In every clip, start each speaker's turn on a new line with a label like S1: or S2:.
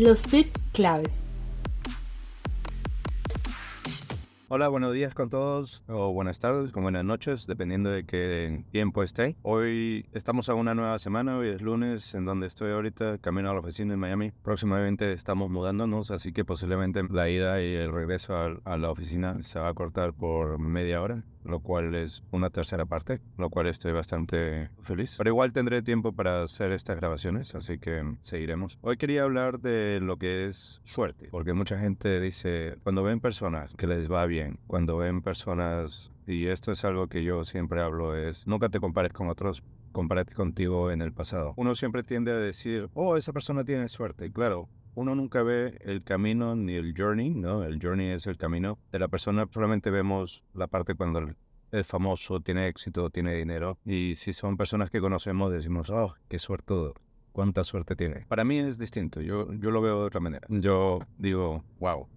S1: los tips claves.
S2: Hola, buenos días con todos, o buenas tardes, o buenas noches, dependiendo de qué tiempo esté. Hoy estamos a una nueva semana, hoy es lunes, en donde estoy ahorita, camino a la oficina en Miami. Próximamente estamos mudándonos, así que posiblemente la ida y el regreso a, la oficina se va a cortar por media hora lo cual es una tercera parte, lo cual estoy bastante feliz. Pero igual tendré tiempo para hacer estas grabaciones, así que seguiremos. Hoy quería hablar de lo que es suerte, porque mucha gente dice, cuando ven personas que les va bien, cuando ven personas, y esto es algo que yo siempre hablo, es nunca te compares con otros, compárate contigo en el pasado. Uno siempre tiende a decir, oh, esa persona tiene suerte. Y claro, uno nunca ve el camino ni el journey, ¿no? El journey es el camino de la persona, solamente vemos la parte cuando es famoso, tiene éxito, tiene dinero. Y si son personas que conocemos, decimos, oh, qué suerte cuánta suerte tiene. Para mí es distinto, yo, yo lo veo de otra manera. Yo digo, wow,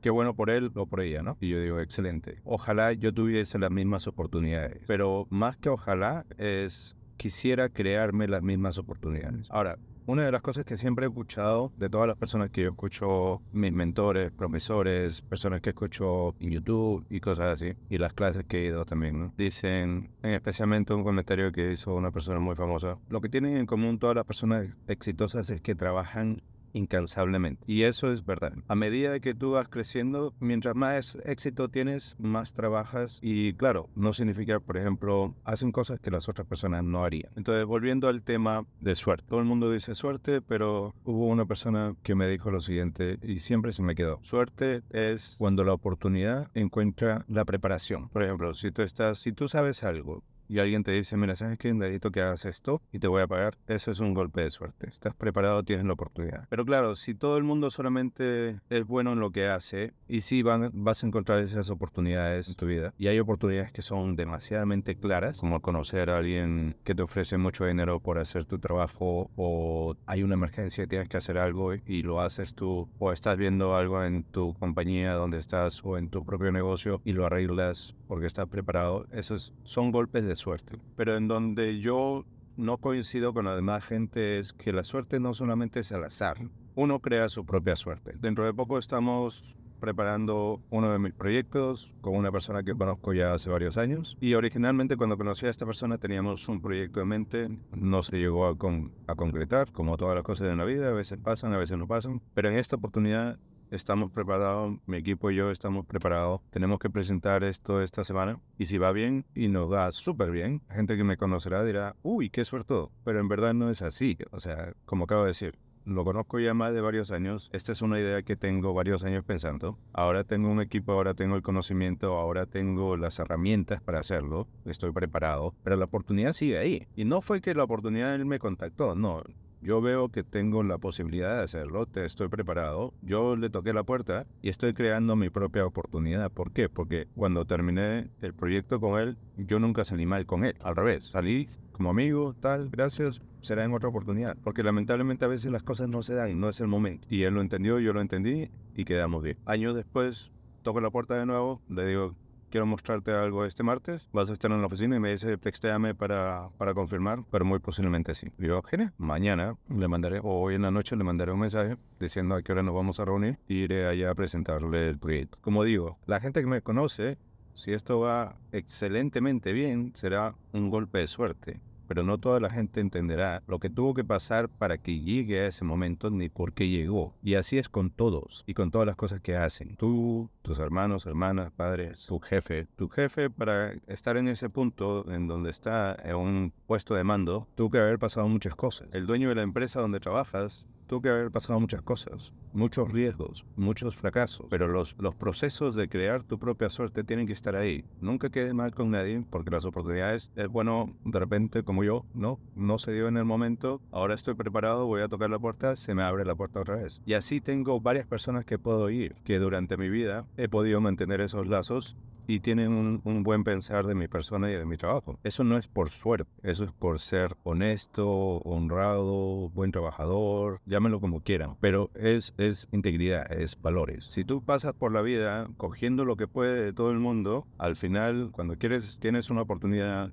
S2: qué bueno por él o por ella, ¿no? Y yo digo, excelente. Ojalá yo tuviese las mismas oportunidades. Pero más que ojalá es, quisiera crearme las mismas oportunidades. Ahora, una de las cosas que siempre he escuchado de todas las personas que yo escucho, mis mentores, profesores, personas que escucho en YouTube y cosas así, y las clases que he ido también, ¿no? dicen, especialmente un comentario que hizo una persona muy famosa, lo que tienen en común todas las personas exitosas es que trabajan incansablemente. Y eso es verdad. A medida que tú vas creciendo, mientras más éxito tienes, más trabajas. Y claro, no significa, por ejemplo, hacen cosas que las otras personas no harían. Entonces, volviendo al tema de suerte. Todo el mundo dice suerte, pero hubo una persona que me dijo lo siguiente y siempre se me quedó. Suerte es cuando la oportunidad encuentra la preparación. Por ejemplo, si tú estás, si tú sabes algo y alguien te dice, mira, ¿sabes qué? Necesito que hagas esto y te voy a pagar. Eso es un golpe de suerte. Estás preparado, tienes la oportunidad. Pero claro, si todo el mundo solamente es bueno en lo que hace y sí vas a encontrar esas oportunidades en tu vida. Y hay oportunidades que son demasiadamente claras, como conocer a alguien que te ofrece mucho dinero por hacer tu trabajo o hay una emergencia y tienes que hacer algo y lo haces tú o estás viendo algo en tu compañía donde estás o en tu propio negocio y lo arreglas porque estás preparado. Esos son golpes de suerte. Pero en donde yo no coincido con la demás gente es que la suerte no solamente es al azar. Uno crea su propia suerte. Dentro de poco estamos preparando uno de mis proyectos con una persona que conozco ya hace varios años. Y originalmente cuando conocí a esta persona teníamos un proyecto en mente, no se llegó a, concretar, como todas las cosas de la vida, a veces pasan, a veces no pasan. Pero en esta oportunidad estamos preparados, mi equipo y yo estamos preparados. Tenemos que presentar esto esta semana y si va bien y nos va súper bien, gente que me conocerá dirá, uy, qué suerte. Pero en verdad no es así. O sea, como acabo de decir, lo conozco ya más de varios años. Esta es una idea que tengo varios años pensando. Ahora tengo un equipo, ahora tengo el conocimiento, ahora tengo las herramientas para hacerlo. Estoy preparado, pero la oportunidad sigue ahí. Y no fue que la oportunidad él me contactó, no. Yo veo que tengo la posibilidad de hacerlo, te estoy preparado. Yo le toqué la puerta y estoy creando mi propia oportunidad. ¿Por qué? Porque cuando terminé el proyecto con él, yo nunca salí mal con él. Al revés, salí como amigo, tal, gracias, será en otra oportunidad. Porque lamentablemente a veces las cosas no se dan, no es el momento. Y él lo entendió, yo lo entendí y quedamos bien. Años después, toco la puerta de nuevo, le digo, quiero mostrarte algo este martes, vas a estar en la oficina y me dice, textéame para, para confirmar, pero muy posiblemente sí. Digo, genial, mañana le mandaré, o hoy en la noche le mandaré un mensaje diciendo a qué hora nos vamos a reunir y iré allá a presentarle el proyecto. Como digo, la gente que me conoce, si esto va excelentemente bien, será un golpe de suerte pero no toda la gente entenderá lo que tuvo que pasar para que llegue a ese momento ni por qué llegó. Y así es con todos y con todas las cosas que hacen. Tú, tus hermanos, hermanas, padres, tu jefe. Tu jefe para estar en ese punto en donde está en un puesto de mando, tuvo que haber pasado muchas cosas. El dueño de la empresa donde trabajas tuvo que haber pasado muchas cosas, muchos riesgos, muchos fracasos, pero los, los procesos de crear tu propia suerte tienen que estar ahí. Nunca quede mal con nadie porque las oportunidades, es bueno, de repente, como yo, no, no se dio en el momento, ahora estoy preparado, voy a tocar la puerta, se me abre la puerta otra vez. Y así tengo varias personas que puedo ir, que durante mi vida he podido mantener esos lazos y tienen un, buen pensar de mi persona y de mi trabajo. Eso no es por suerte, eso es por ser honesto, honrado, buen trabajador, llámenlo como quieran, pero es, es integridad, es valores. Si tú pasas por la vida cogiendo lo que puede de todo el mundo, al final, cuando quieres, tienes una oportunidad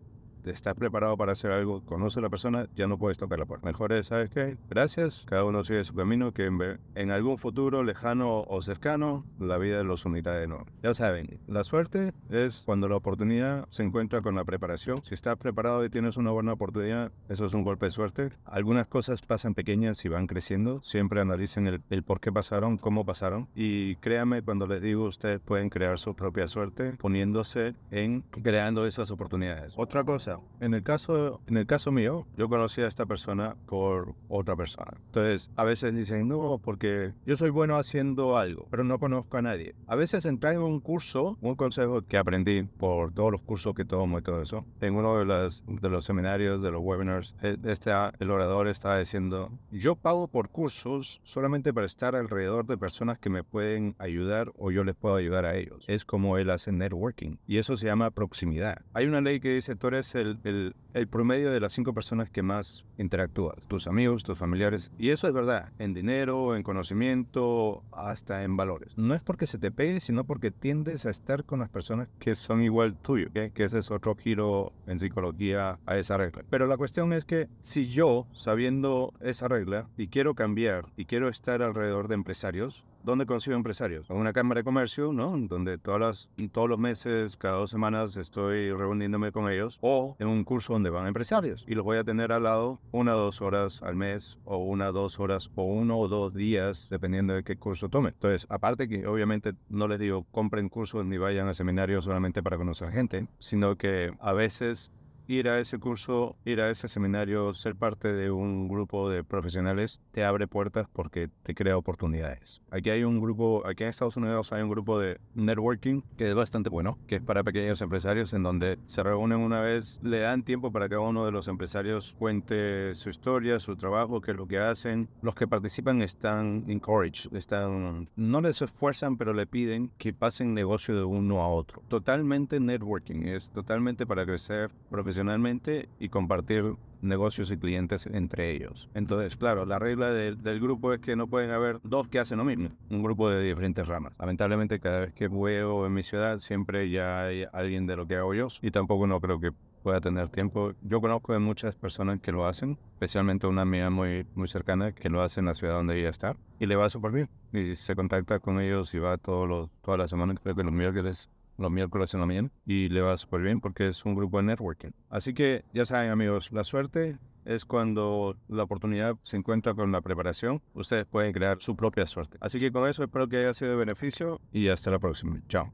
S2: estás preparado para hacer algo, conoce a la persona, ya no puedes tocar la puerta. Mejor es, ¿sabes qué? Gracias, cada uno sigue su camino, que en, en algún futuro lejano o cercano, la vida los unirá de nuevo. Ya saben, la suerte es cuando la oportunidad se encuentra con la preparación. Si estás preparado y tienes una buena oportunidad, eso es un golpe de suerte. Algunas cosas pasan pequeñas y van creciendo. Siempre analicen el, el por qué pasaron, cómo pasaron. Y créanme cuando les digo, ustedes pueden crear su propia suerte poniéndose en creando esas oportunidades. Otra cosa, en el caso, en el caso mío, yo conocí a esta persona por otra persona. Entonces, a veces dicen, no, porque yo soy bueno haciendo algo, pero no conozco a nadie. A veces entrar en un curso, un consejo que aprendí por todos los cursos que tomo y todo eso, en uno de, las, de los seminarios, de los webinars, e, este, el orador estaba diciendo, yo pago por cursos solamente para estar alrededor de personas que me pueden ayudar o yo les puedo ayudar a ellos. Es como él hace networking y eso se llama proximidad. Hay una ley que dice, tú eres el, el, el promedio de las cinco personas que más interactúas, tus amigos, tus familiares. Y eso es verdad, en dinero, en conocimiento, hasta en valores. No es porque se te pegue, sino porque tiendes a estar con las personas que son igual tuyo, que ese es otro giro en psicología a esa regla. Pero la cuestión es que si yo, sabiendo esa regla, y quiero cambiar, y quiero estar alrededor de empresarios, ¿Dónde consigo empresarios? En una cámara de comercio, ¿no? Donde todas las, todos los meses, cada dos semanas estoy reuniéndome con ellos. O en un curso donde van empresarios. Y los voy a tener al lado una o dos horas al mes, o una dos horas, o uno o dos días, dependiendo de qué curso tome. Entonces, aparte que obviamente no les digo compren cursos ni vayan a seminarios solamente para conocer gente, sino que a veces ir a ese curso, ir a ese seminario, ser parte de un grupo de profesionales te abre puertas porque te crea oportunidades. Aquí hay un grupo, aquí en Estados Unidos hay un grupo de networking que es bastante bueno, que es para pequeños empresarios en donde se reúnen una vez, le dan tiempo para que cada uno de los empresarios cuente su historia, su trabajo, qué es lo que hacen. Los que participan están encouraged, están, no les esfuerzan, pero le piden que pasen negocio de uno a otro. Totalmente networking, es totalmente para crecer profesionalmente profesionalmente y compartir negocios y clientes entre ellos. Entonces, claro, la regla del grupo es que no pueden haber dos que hacen lo mismo, un grupo de diferentes ramas. Lamentablemente, cada vez que veo en mi ciudad, siempre ya hay alguien de lo que hago yo y tampoco no creo que pueda tener tiempo. Yo conozco de muchas personas que lo hacen, especialmente una amiga muy, muy cercana que lo hace en la ciudad donde ella está y le va súper bien. Y se contacta con ellos y va todos los, todas las semanas, creo que los miércoles los miércoles en la mañana y le va súper bien porque es un grupo de networking. Así que ya saben amigos, la suerte es cuando la oportunidad se encuentra con la preparación. Ustedes pueden crear su propia suerte. Así que con eso espero que haya sido de beneficio y hasta la próxima. Chao.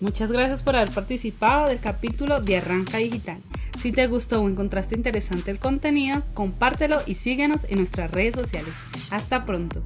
S1: Muchas gracias por haber participado del capítulo de Arranca Digital. Si te gustó o encontraste interesante el contenido, compártelo y síguenos en nuestras redes sociales. Hasta pronto.